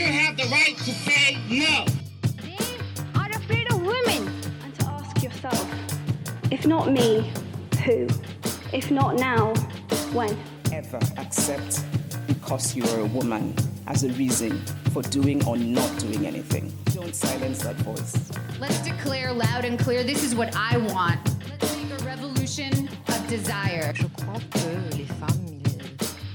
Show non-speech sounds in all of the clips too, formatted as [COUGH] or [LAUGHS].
should have the right to say no. They are afraid of women. And to ask yourself, if not me, who? If not now, when? Ever accept because you are a woman as a reason for doing or not doing anything. Don't silence that voice. Let's declare loud and clear this is what I want. Let's make a revolution of desire. Je crois que les femmes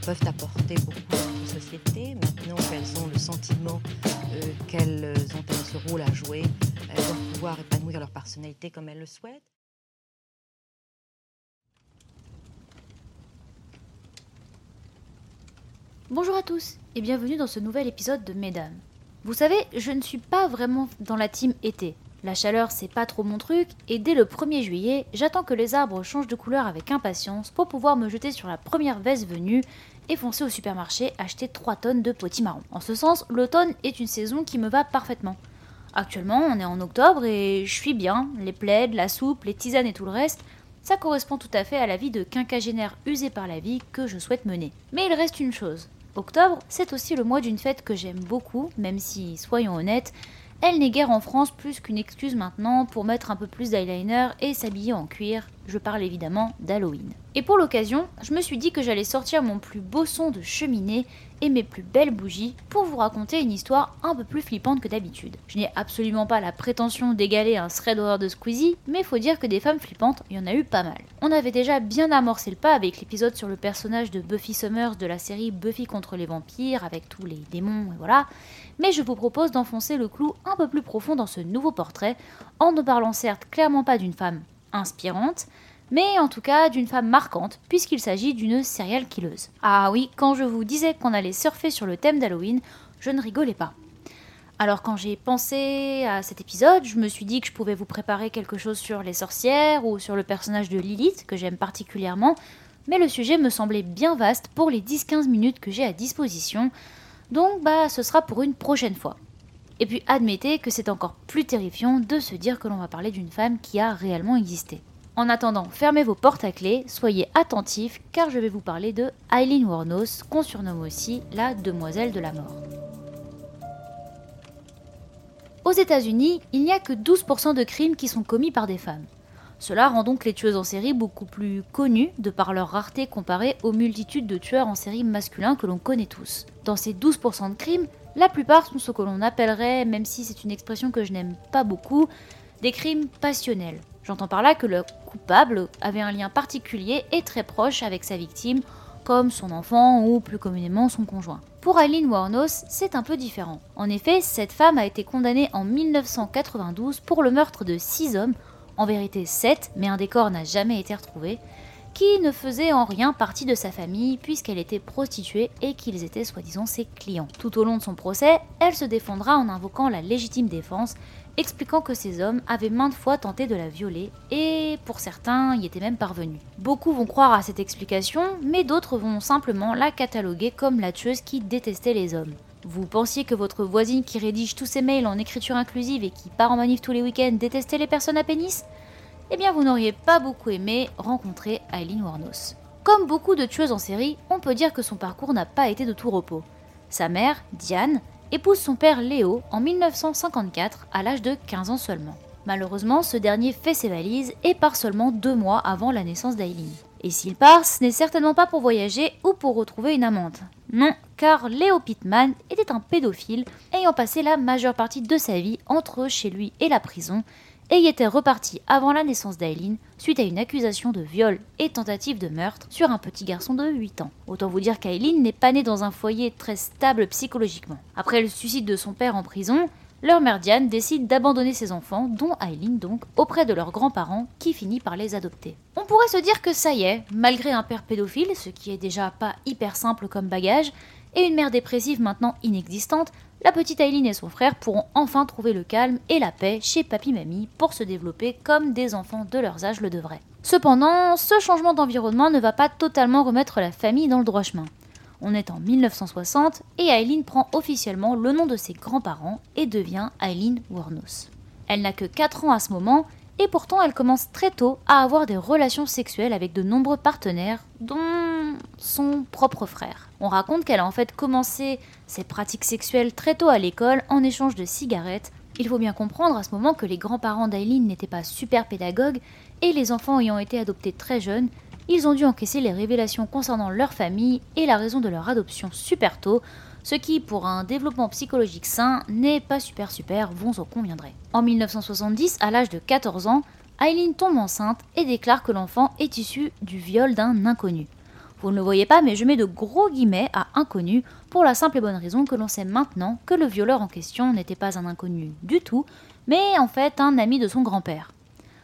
peuvent apporter beaucoup à notre Maintenant qu'elles ont le sentiment euh, qu'elles ont ce rôle à jouer, elles doivent pouvoir épanouir leur personnalité comme elles le souhaitent. Bonjour à tous et bienvenue dans ce nouvel épisode de Mesdames. Vous savez, je ne suis pas vraiment dans la team été. La chaleur, c'est pas trop mon truc, et dès le 1er juillet, j'attends que les arbres changent de couleur avec impatience pour pouvoir me jeter sur la première veste venue et foncer au supermarché acheter 3 tonnes de potimarron. En ce sens, l'automne est une saison qui me va parfaitement. Actuellement, on est en octobre et je suis bien, les plaides, la soupe, les tisanes et tout le reste, ça correspond tout à fait à la vie de quinquagénaire usé par la vie que je souhaite mener. Mais il reste une chose, Octobre, c'est aussi le mois d'une fête que j'aime beaucoup, même si, soyons honnêtes, elle n'est guère en France plus qu'une excuse maintenant pour mettre un peu plus d'eyeliner et s'habiller en cuir. Je parle évidemment d'Halloween. Et pour l'occasion, je me suis dit que j'allais sortir mon plus beau son de cheminée et mes plus belles bougies pour vous raconter une histoire un peu plus flippante que d'habitude. Je n'ai absolument pas la prétention d'égaler un thread horror de Squeezie, mais faut dire que des femmes flippantes, il y en a eu pas mal. On avait déjà bien amorcé le pas avec l'épisode sur le personnage de Buffy Summers de la série Buffy contre les vampires, avec tous les démons et voilà. Mais je vous propose d'enfoncer le clou un peu plus profond dans ce nouveau portrait, en ne parlant certes clairement pas d'une femme inspirante, mais en tout cas d'une femme marquante, puisqu'il s'agit d'une serial killeuse. Ah oui, quand je vous disais qu'on allait surfer sur le thème d'Halloween, je ne rigolais pas. Alors quand j'ai pensé à cet épisode, je me suis dit que je pouvais vous préparer quelque chose sur les sorcières ou sur le personnage de Lilith, que j'aime particulièrement, mais le sujet me semblait bien vaste pour les 10-15 minutes que j'ai à disposition, donc bah ce sera pour une prochaine fois. Et puis admettez que c'est encore plus terrifiant de se dire que l'on va parler d'une femme qui a réellement existé. En attendant, fermez vos portes à clé, soyez attentifs car je vais vous parler de Eileen Warnos, qu'on surnomme aussi la demoiselle de la mort. Aux États-Unis, il n'y a que 12% de crimes qui sont commis par des femmes. Cela rend donc les tueuses en série beaucoup plus connues de par leur rareté comparée aux multitudes de tueurs en série masculins que l'on connaît tous. Dans ces 12% de crimes, la plupart sont ce que l'on appellerait, même si c'est une expression que je n'aime pas beaucoup, des crimes passionnels. J'entends par là que le coupable avait un lien particulier et très proche avec sa victime, comme son enfant ou plus communément son conjoint. Pour Eileen Warnos, c'est un peu différent. En effet, cette femme a été condamnée en 1992 pour le meurtre de 6 hommes, en vérité 7, mais un des corps n'a jamais été retrouvé, qui ne faisaient en rien partie de sa famille puisqu'elle était prostituée et qu'ils étaient soi-disant ses clients. Tout au long de son procès, elle se défendra en invoquant la légitime défense expliquant que ces hommes avaient maintes fois tenté de la violer, et pour certains y étaient même parvenus. Beaucoup vont croire à cette explication, mais d'autres vont simplement la cataloguer comme la tueuse qui détestait les hommes. Vous pensiez que votre voisine qui rédige tous ses mails en écriture inclusive et qui part en manif tous les week-ends détestait les personnes à pénis? Eh bien, vous n'auriez pas beaucoup aimé rencontrer Eileen Warnos. Comme beaucoup de tueuses en série, on peut dire que son parcours n'a pas été de tout repos. Sa mère, Diane, épouse son père Léo en 1954 à l'âge de 15 ans seulement. Malheureusement, ce dernier fait ses valises et part seulement deux mois avant la naissance d'Aileen. Et s'il part, ce n'est certainement pas pour voyager ou pour retrouver une amante. Non, car Léo Pittman était un pédophile ayant passé la majeure partie de sa vie entre chez lui et la prison et y était reparti avant la naissance d'Aileen suite à une accusation de viol et tentative de meurtre sur un petit garçon de 8 ans. Autant vous dire qu'Aileen n'est pas née dans un foyer très stable psychologiquement. Après le suicide de son père en prison, leur mère Diane décide d'abandonner ses enfants, dont Aileen donc, auprès de leurs grands-parents qui finit par les adopter. On pourrait se dire que ça y est, malgré un père pédophile, ce qui est déjà pas hyper simple comme bagage, et une mère dépressive maintenant inexistante, la petite Aileen et son frère pourront enfin trouver le calme et la paix chez papy-mamie pour se développer comme des enfants de leur âge le devraient. Cependant, ce changement d'environnement ne va pas totalement remettre la famille dans le droit chemin. On est en 1960 et Aileen prend officiellement le nom de ses grands-parents et devient Aileen Warnos. Elle n'a que 4 ans à ce moment et pourtant elle commence très tôt à avoir des relations sexuelles avec de nombreux partenaires, dont son propre frère. On raconte qu'elle a en fait commencé ses pratiques sexuelles très tôt à l'école en échange de cigarettes. Il faut bien comprendre à ce moment que les grands-parents d'Aileen n'étaient pas super pédagogues et les enfants ayant été adoptés très jeunes, ils ont dû encaisser les révélations concernant leur famille et la raison de leur adoption super tôt, ce qui, pour un développement psychologique sain, n'est pas super super, vous en conviendrez. En 1970, à l'âge de 14 ans, Eileen tombe enceinte et déclare que l'enfant est issu du viol d'un inconnu. Vous ne le voyez pas, mais je mets de gros guillemets à inconnu pour la simple et bonne raison que l'on sait maintenant que le violeur en question n'était pas un inconnu du tout, mais en fait un ami de son grand-père.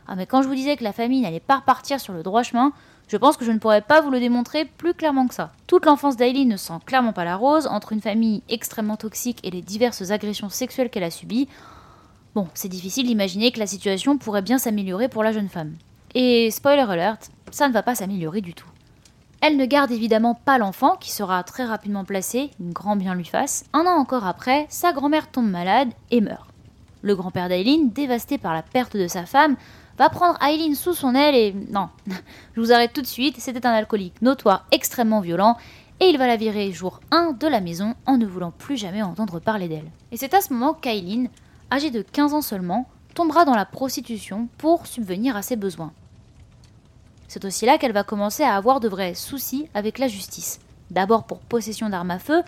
Ah mais quand je vous disais que la famille n'allait pas repartir sur le droit chemin, je pense que je ne pourrais pas vous le démontrer plus clairement que ça. Toute l'enfance d'Aileen ne sent clairement pas la rose, entre une famille extrêmement toxique et les diverses agressions sexuelles qu'elle a subies, Bon, c'est difficile d'imaginer que la situation pourrait bien s'améliorer pour la jeune femme. Et spoiler alert, ça ne va pas s'améliorer du tout. Elle ne garde évidemment pas l'enfant, qui sera très rapidement placé, grand bien lui fasse. Un an encore après, sa grand-mère tombe malade et meurt. Le grand-père d'Aileen, dévasté par la perte de sa femme, va prendre Aileen sous son aile et... Non, [LAUGHS] je vous arrête tout de suite, c'était un alcoolique notoire extrêmement violent, et il va la virer jour 1 de la maison en ne voulant plus jamais entendre parler d'elle. Et c'est à ce moment qu'Aileen âgée de 15 ans seulement, tombera dans la prostitution pour subvenir à ses besoins. C'est aussi là qu'elle va commencer à avoir de vrais soucis avec la justice. D'abord pour possession d'armes à feu,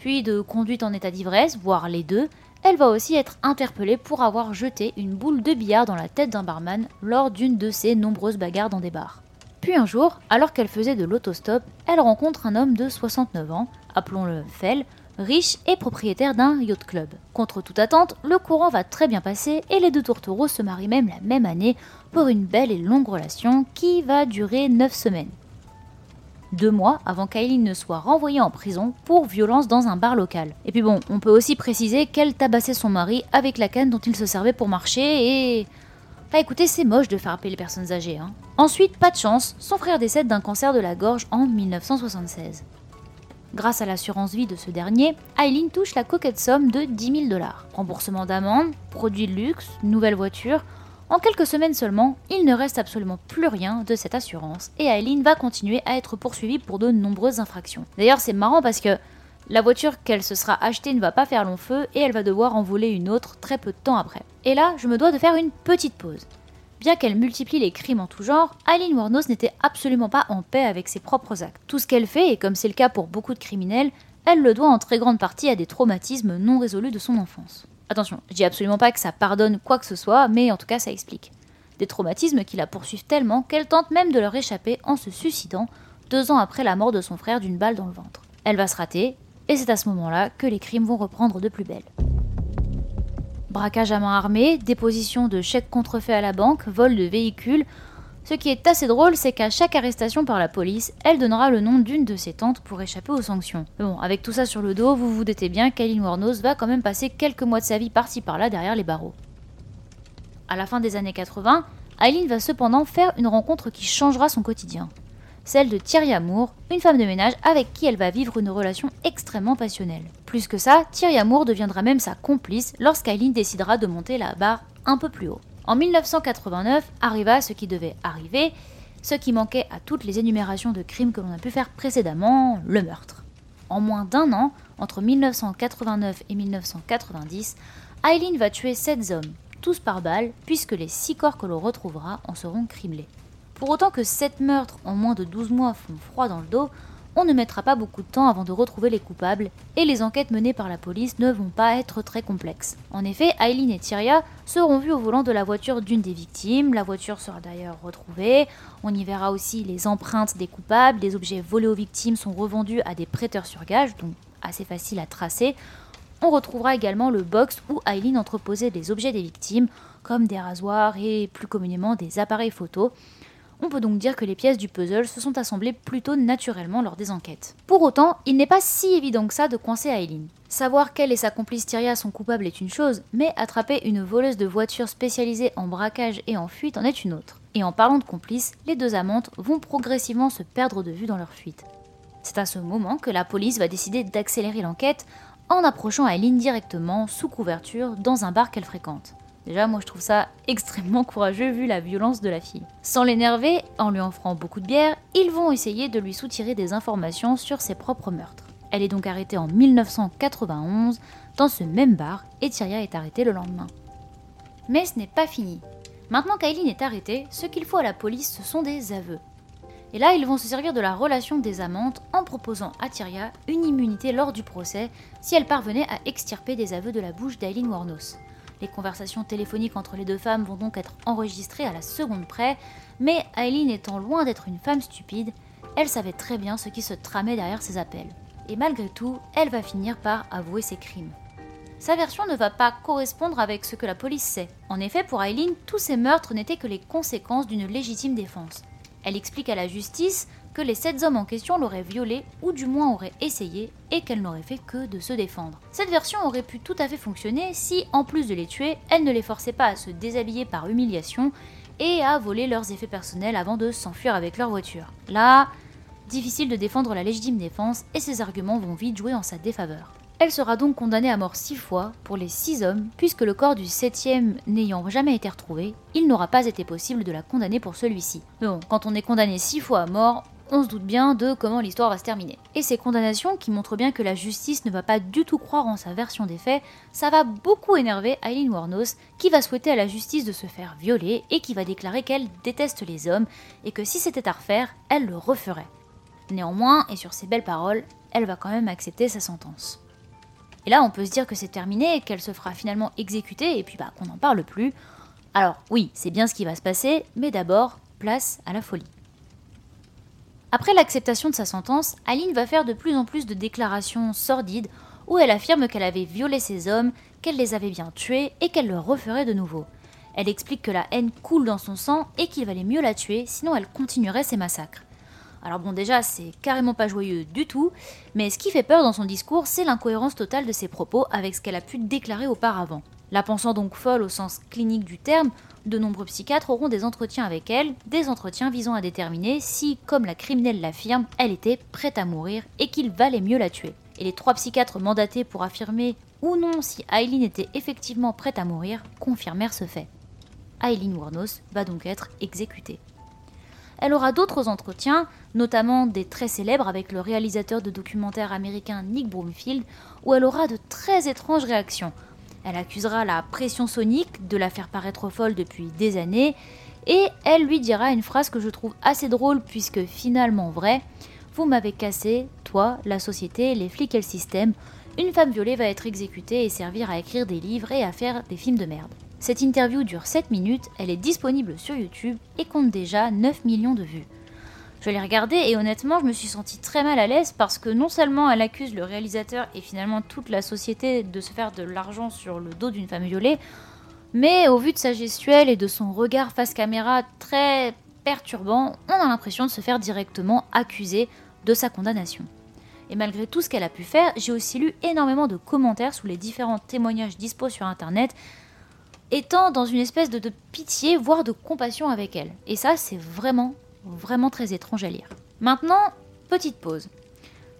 puis de conduite en état d'ivresse, voire les deux. Elle va aussi être interpellée pour avoir jeté une boule de billard dans la tête d'un barman lors d'une de ses nombreuses bagarres dans des bars. Puis un jour, alors qu'elle faisait de l'autostop, elle rencontre un homme de 69 ans, appelons-le Fell, riche et propriétaire d'un yacht club. Contre toute attente, le courant va très bien passer et les deux tourtereaux se marient même la même année pour une belle et longue relation qui va durer 9 semaines. Deux mois avant qu'Aileen ne soit renvoyée en prison pour violence dans un bar local. Et puis bon, on peut aussi préciser qu'elle tabassait son mari avec la canne dont il se servait pour marcher et... Bah écoutez, c'est moche de faire appeler les personnes âgées. Hein. Ensuite, pas de chance, son frère décède d'un cancer de la gorge en 1976. Grâce à l'assurance vie de ce dernier, Eileen touche la coquette somme de 10 000 dollars. Remboursement d'amende, produits de luxe, nouvelle voiture. En quelques semaines seulement, il ne reste absolument plus rien de cette assurance et Eileen va continuer à être poursuivie pour de nombreuses infractions. D'ailleurs, c'est marrant parce que la voiture qu'elle se sera achetée ne va pas faire long feu et elle va devoir en voler une autre très peu de temps après. Et là, je me dois de faire une petite pause. Bien qu'elle multiplie les crimes en tout genre, Aileen Wuornos n'était absolument pas en paix avec ses propres actes. Tout ce qu'elle fait, et comme c'est le cas pour beaucoup de criminels, elle le doit en très grande partie à des traumatismes non résolus de son enfance. Attention, je dis absolument pas que ça pardonne quoi que ce soit, mais en tout cas ça explique. Des traumatismes qui la poursuivent tellement qu'elle tente même de leur échapper en se suicidant deux ans après la mort de son frère d'une balle dans le ventre. Elle va se rater, et c'est à ce moment-là que les crimes vont reprendre de plus belle. Braquage à main armée, déposition de chèques contrefaits à la banque, vol de véhicules. Ce qui est assez drôle, c'est qu'à chaque arrestation par la police, elle donnera le nom d'une de ses tantes pour échapper aux sanctions. Mais bon, avec tout ça sur le dos, vous vous doutez bien qu'Aline Warnos va quand même passer quelques mois de sa vie par-ci par-là derrière les barreaux. À la fin des années 80, Aileen va cependant faire une rencontre qui changera son quotidien celle de Thierry Amour, une femme de ménage avec qui elle va vivre une relation extrêmement passionnelle. Plus que ça, Thierry Amour deviendra même sa complice lorsqu'Aileen décidera de monter la barre un peu plus haut. En 1989 arriva ce qui devait arriver, ce qui manquait à toutes les énumérations de crimes que l'on a pu faire précédemment, le meurtre. En moins d'un an, entre 1989 et 1990, Aileen va tuer 7 hommes, tous par balle, puisque les 6 corps que l'on retrouvera en seront criblés. Pour autant que 7 meurtres en moins de 12 mois font froid dans le dos, on ne mettra pas beaucoup de temps avant de retrouver les coupables, et les enquêtes menées par la police ne vont pas être très complexes. En effet, Eileen et Tyria seront vus au volant de la voiture d'une des victimes, la voiture sera d'ailleurs retrouvée, on y verra aussi les empreintes des coupables, des objets volés aux victimes sont revendus à des prêteurs sur gage, donc assez facile à tracer. On retrouvera également le box où Eileen entreposait des objets des victimes, comme des rasoirs et plus communément des appareils photos. On peut donc dire que les pièces du puzzle se sont assemblées plutôt naturellement lors des enquêtes. Pour autant, il n'est pas si évident que ça de coincer Aileen. Savoir qu'elle et sa complice Tyria sont coupables est une chose, mais attraper une voleuse de voitures spécialisée en braquage et en fuite en est une autre. Et en parlant de complices, les deux amantes vont progressivement se perdre de vue dans leur fuite. C'est à ce moment que la police va décider d'accélérer l'enquête en approchant Aileen directement sous couverture dans un bar qu'elle fréquente. Déjà, moi je trouve ça extrêmement courageux vu la violence de la fille. Sans l'énerver, en lui offrant beaucoup de bière, ils vont essayer de lui soutirer des informations sur ses propres meurtres. Elle est donc arrêtée en 1991 dans ce même bar et Tyria est arrêtée le lendemain. Mais ce n'est pas fini. Maintenant qu'Aileen est arrêtée, ce qu'il faut à la police, ce sont des aveux. Et là, ils vont se servir de la relation des amantes en proposant à Tyria une immunité lors du procès si elle parvenait à extirper des aveux de la bouche d'Aileen Warnos. Les conversations téléphoniques entre les deux femmes vont donc être enregistrées à la seconde près, mais Aileen étant loin d'être une femme stupide, elle savait très bien ce qui se tramait derrière ces appels. Et malgré tout, elle va finir par avouer ses crimes. Sa version ne va pas correspondre avec ce que la police sait. En effet, pour Aileen, tous ces meurtres n'étaient que les conséquences d'une légitime défense. Elle explique à la justice les sept hommes en question l'auraient violée, ou du moins auraient essayé, et qu'elle n'aurait fait que de se défendre. Cette version aurait pu tout à fait fonctionner si, en plus de les tuer, elle ne les forçait pas à se déshabiller par humiliation et à voler leurs effets personnels avant de s'enfuir avec leur voiture. Là, difficile de défendre la légitime défense et ses arguments vont vite jouer en sa défaveur. Elle sera donc condamnée à mort six fois pour les six hommes, puisque le corps du septième n'ayant jamais été retrouvé, il n'aura pas été possible de la condamner pour celui-ci. Mais bon, quand on est condamné six fois à mort, on se doute bien de comment l'histoire va se terminer. Et ces condamnations, qui montrent bien que la justice ne va pas du tout croire en sa version des faits, ça va beaucoup énerver Eileen Warnos, qui va souhaiter à la justice de se faire violer et qui va déclarer qu'elle déteste les hommes et que si c'était à refaire, elle le referait. Néanmoins, et sur ces belles paroles, elle va quand même accepter sa sentence. Et là, on peut se dire que c'est terminé, qu'elle se fera finalement exécuter et puis bah qu'on n'en parle plus. Alors oui, c'est bien ce qui va se passer, mais d'abord, place à la folie. Après l'acceptation de sa sentence, Aline va faire de plus en plus de déclarations sordides où elle affirme qu'elle avait violé ses hommes, qu'elle les avait bien tués et qu'elle le referait de nouveau. Elle explique que la haine coule dans son sang et qu'il valait mieux la tuer, sinon elle continuerait ses massacres. Alors bon déjà c'est carrément pas joyeux du tout, mais ce qui fait peur dans son discours c'est l'incohérence totale de ses propos avec ce qu'elle a pu déclarer auparavant. La pensant donc folle au sens clinique du terme, de nombreux psychiatres auront des entretiens avec elle, des entretiens visant à déterminer si, comme la criminelle l'affirme, elle était prête à mourir et qu'il valait mieux la tuer. Et les trois psychiatres mandatés pour affirmer ou non si Aileen était effectivement prête à mourir confirmèrent ce fait. Aileen Warnos va donc être exécutée. Elle aura d'autres entretiens, notamment des très célèbres avec le réalisateur de documentaires américain Nick Broomfield, où elle aura de très étranges réactions. Elle accusera la pression sonique de la faire paraître folle depuis des années, et elle lui dira une phrase que je trouve assez drôle puisque finalement vraie. Vous m'avez cassé, toi, la société, les flics et le système. Une femme violée va être exécutée et servir à écrire des livres et à faire des films de merde. Cette interview dure 7 minutes, elle est disponible sur YouTube et compte déjà 9 millions de vues. Je l'ai regardée et honnêtement, je me suis sentie très mal à l'aise parce que non seulement elle accuse le réalisateur et finalement toute la société de se faire de l'argent sur le dos d'une femme violée, mais au vu de sa gestuelle et de son regard face caméra très perturbant, on a l'impression de se faire directement accuser de sa condamnation. Et malgré tout ce qu'elle a pu faire, j'ai aussi lu énormément de commentaires sous les différents témoignages dispo sur internet étant dans une espèce de, pitié, voire de compassion avec elle. Et ça, c'est vraiment, vraiment très étrange à lire. Maintenant, petite pause.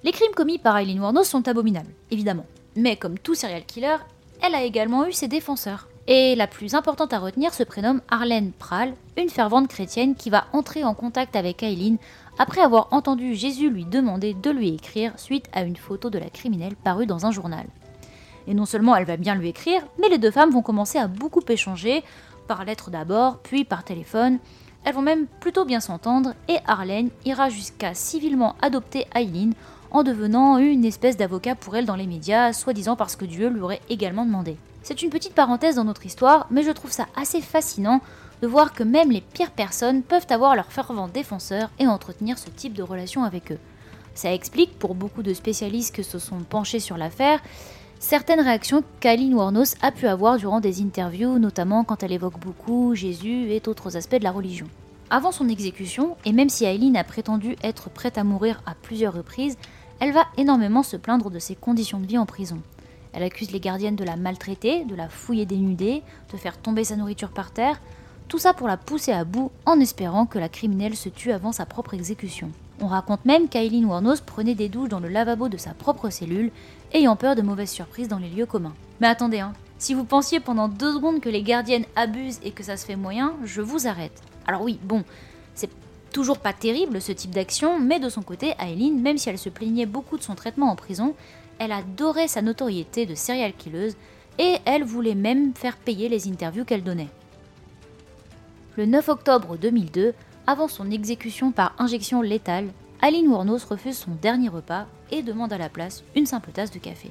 Les crimes commis par Eileen Warnos sont abominables, évidemment. Mais comme tout serial killer, elle a également eu ses défenseurs. Et la plus importante à retenir se prénomme Arlène Pral, une fervente chrétienne qui va entrer en contact avec Eileen après avoir entendu Jésus lui demander de lui écrire suite à une photo de la criminelle parue dans un journal. Et non seulement elle va bien lui écrire, mais les deux femmes vont commencer à beaucoup échanger, par lettre d'abord, puis par téléphone. Elles vont même plutôt bien s'entendre et Arlène ira jusqu'à civilement adopter Aileen en devenant une espèce d'avocat pour elle dans les médias, soi-disant parce que Dieu lui aurait également demandé. C'est une petite parenthèse dans notre histoire, mais je trouve ça assez fascinant de voir que même les pires personnes peuvent avoir leurs fervents défenseurs et entretenir ce type de relation avec eux. Ça explique pour beaucoup de spécialistes que se sont penchés sur l'affaire certaines réactions qu'Aline Warnos a pu avoir durant des interviews, notamment quand elle évoque beaucoup Jésus et d'autres aspects de la religion. Avant son exécution, et même si Aileen a prétendu être prête à mourir à plusieurs reprises, elle va énormément se plaindre de ses conditions de vie en prison. Elle accuse les gardiennes de la maltraiter, de la fouiller dénudée, de faire tomber sa nourriture par terre, tout ça pour la pousser à bout en espérant que la criminelle se tue avant sa propre exécution. On raconte même qu'Aileen Warnos prenait des douches dans le lavabo de sa propre cellule, ayant peur de mauvaises surprises dans les lieux communs. Mais attendez, hein, Si vous pensiez pendant deux secondes que les gardiennes abusent et que ça se fait moyen, je vous arrête. Alors oui, bon, c'est toujours pas terrible ce type d'action, mais de son côté, Aileen, même si elle se plaignait beaucoup de son traitement en prison, elle adorait sa notoriété de serial killeuse et elle voulait même faire payer les interviews qu'elle donnait. Le 9 octobre 2002, avant son exécution par injection létale, Aline Wuornos refuse son dernier repas et demande à la place une simple tasse de café.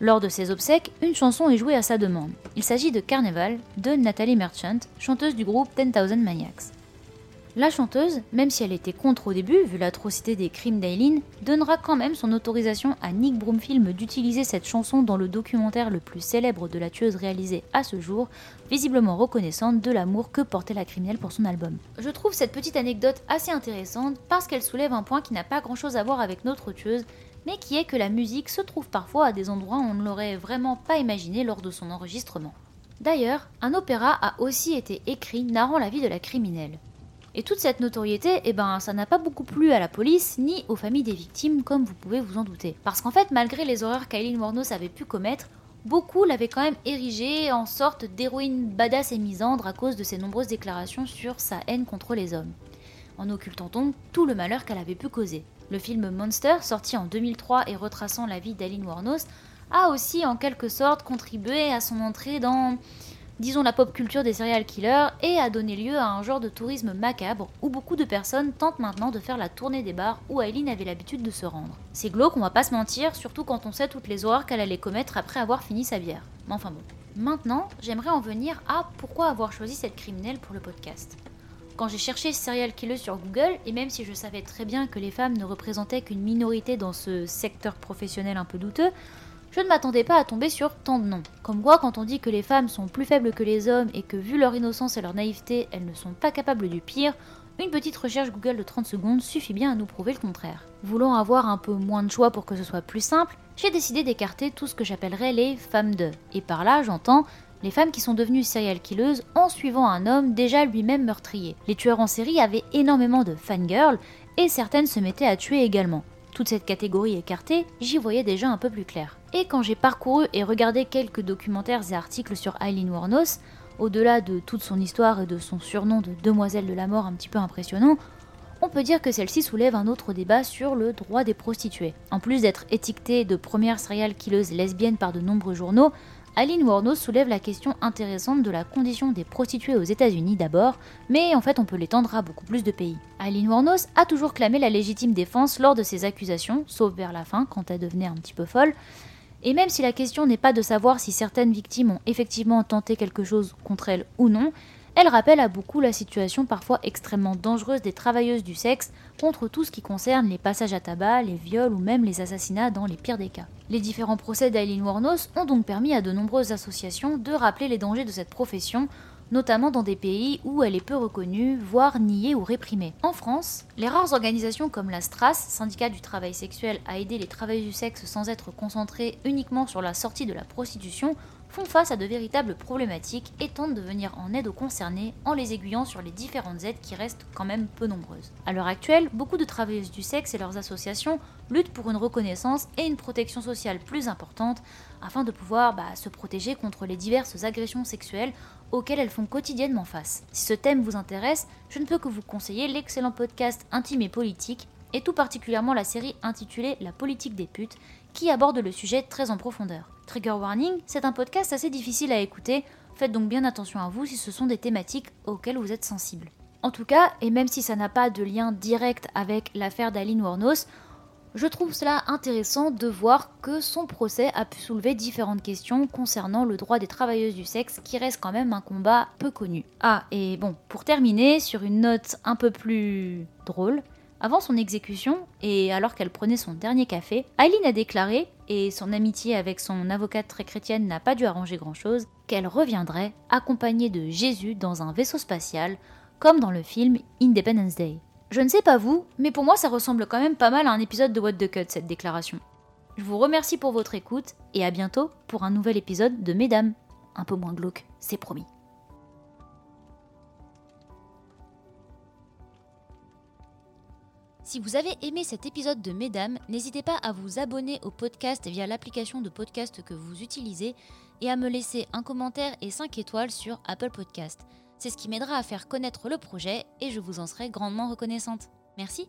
Lors de ses obsèques, une chanson est jouée à sa demande. Il s'agit de Carnival de Natalie Merchant, chanteuse du groupe 10,000 Maniacs. La chanteuse, même si elle était contre au début, vu l'atrocité des crimes d'Aileen, donnera quand même son autorisation à Nick Broomfield d'utiliser cette chanson dans le documentaire le plus célèbre de la tueuse réalisé à ce jour, visiblement reconnaissante de l'amour que portait la criminelle pour son album. Je trouve cette petite anecdote assez intéressante parce qu'elle soulève un point qui n'a pas grand chose à voir avec notre tueuse, mais qui est que la musique se trouve parfois à des endroits où on ne l'aurait vraiment pas imaginé lors de son enregistrement. D'ailleurs, un opéra a aussi été écrit narrant la vie de la criminelle. Et toute cette notoriété, eh ben, ça n'a pas beaucoup plu à la police ni aux familles des victimes, comme vous pouvez vous en douter. Parce qu'en fait, malgré les horreurs qu'Aileen Warnos avait pu commettre, beaucoup l'avaient quand même érigée en sorte d'héroïne badass et misandre à cause de ses nombreuses déclarations sur sa haine contre les hommes, en occultant donc tout le malheur qu'elle avait pu causer. Le film Monster, sorti en 2003 et retraçant la vie d'Aileen Warnos, a aussi en quelque sorte contribué à son entrée dans disons la pop culture des serial killers, et a donné lieu à un genre de tourisme macabre où beaucoup de personnes tentent maintenant de faire la tournée des bars où Aileen avait l'habitude de se rendre. C'est glauque, on va pas se mentir, surtout quand on sait toutes les horreurs qu'elle allait commettre après avoir fini sa bière. Mais enfin bon. Maintenant, j'aimerais en venir à pourquoi avoir choisi cette criminelle pour le podcast. Quand j'ai cherché serial killer sur Google, et même si je savais très bien que les femmes ne représentaient qu'une minorité dans ce secteur professionnel un peu douteux, je ne m'attendais pas à tomber sur tant de noms. Comme quoi, quand on dit que les femmes sont plus faibles que les hommes et que vu leur innocence et leur naïveté, elles ne sont pas capables du pire, une petite recherche Google de 30 secondes suffit bien à nous prouver le contraire. Voulant avoir un peu moins de choix pour que ce soit plus simple, j'ai décidé d'écarter tout ce que j'appellerais les femmes de. Et par là, j'entends les femmes qui sont devenues serial killeuses en suivant un homme déjà lui-même meurtrier. Les tueurs en série avaient énormément de fangirls et certaines se mettaient à tuer également toute cette catégorie écartée, j'y voyais déjà un peu plus clair. Et quand j'ai parcouru et regardé quelques documentaires et articles sur Eileen Warnos, au-delà de toute son histoire et de son surnom de demoiselle de la mort un petit peu impressionnant, on peut dire que celle-ci soulève un autre débat sur le droit des prostituées. En plus d'être étiquetée de première serial killeuse lesbienne par de nombreux journaux, Aline Warnos soulève la question intéressante de la condition des prostituées aux États-Unis d'abord, mais en fait on peut l'étendre à beaucoup plus de pays. Aline Warnos a toujours clamé la légitime défense lors de ses accusations, sauf vers la fin quand elle devenait un petit peu folle. Et même si la question n'est pas de savoir si certaines victimes ont effectivement tenté quelque chose contre elle ou non, elle rappelle à beaucoup la situation parfois extrêmement dangereuse des travailleuses du sexe contre tout ce qui concerne les passages à tabac, les viols ou même les assassinats dans les pires des cas. Les différents procès d'Aileen Warnos ont donc permis à de nombreuses associations de rappeler les dangers de cette profession notamment dans des pays où elle est peu reconnue, voire niée ou réprimée. En France, les rares organisations comme la STRAS, syndicat du travail sexuel, à aider les travailleurs du sexe sans être concentrés uniquement sur la sortie de la prostitution, font face à de véritables problématiques et tentent de venir en aide aux concernés en les aiguillant sur les différentes aides qui restent quand même peu nombreuses. À l'heure actuelle, beaucoup de travailleuses du sexe et leurs associations luttent pour une reconnaissance et une protection sociale plus importante afin de pouvoir bah, se protéger contre les diverses agressions sexuelles auxquelles elles font quotidiennement face. Si ce thème vous intéresse, je ne peux que vous conseiller l'excellent podcast Intime et politique, et tout particulièrement la série intitulée La politique des putes, qui aborde le sujet très en profondeur. Trigger Warning, c'est un podcast assez difficile à écouter, faites donc bien attention à vous si ce sont des thématiques auxquelles vous êtes sensible. En tout cas, et même si ça n'a pas de lien direct avec l'affaire d'Aline Warnos, je trouve cela intéressant de voir que son procès a pu soulever différentes questions concernant le droit des travailleuses du sexe, qui reste quand même un combat peu connu. Ah, et bon, pour terminer, sur une note un peu plus drôle, avant son exécution, et alors qu'elle prenait son dernier café, Aileen a déclaré, et son amitié avec son avocate très chrétienne n'a pas dû arranger grand-chose, qu'elle reviendrait accompagnée de Jésus dans un vaisseau spatial, comme dans le film Independence Day. Je ne sais pas vous, mais pour moi ça ressemble quand même pas mal à un épisode de What the Cut cette déclaration. Je vous remercie pour votre écoute et à bientôt pour un nouvel épisode de Mesdames. Un peu moins glauque, c'est promis. Si vous avez aimé cet épisode de Mesdames, n'hésitez pas à vous abonner au podcast via l'application de podcast que vous utilisez et à me laisser un commentaire et 5 étoiles sur Apple Podcast. C'est ce qui m'aidera à faire connaître le projet et je vous en serai grandement reconnaissante. Merci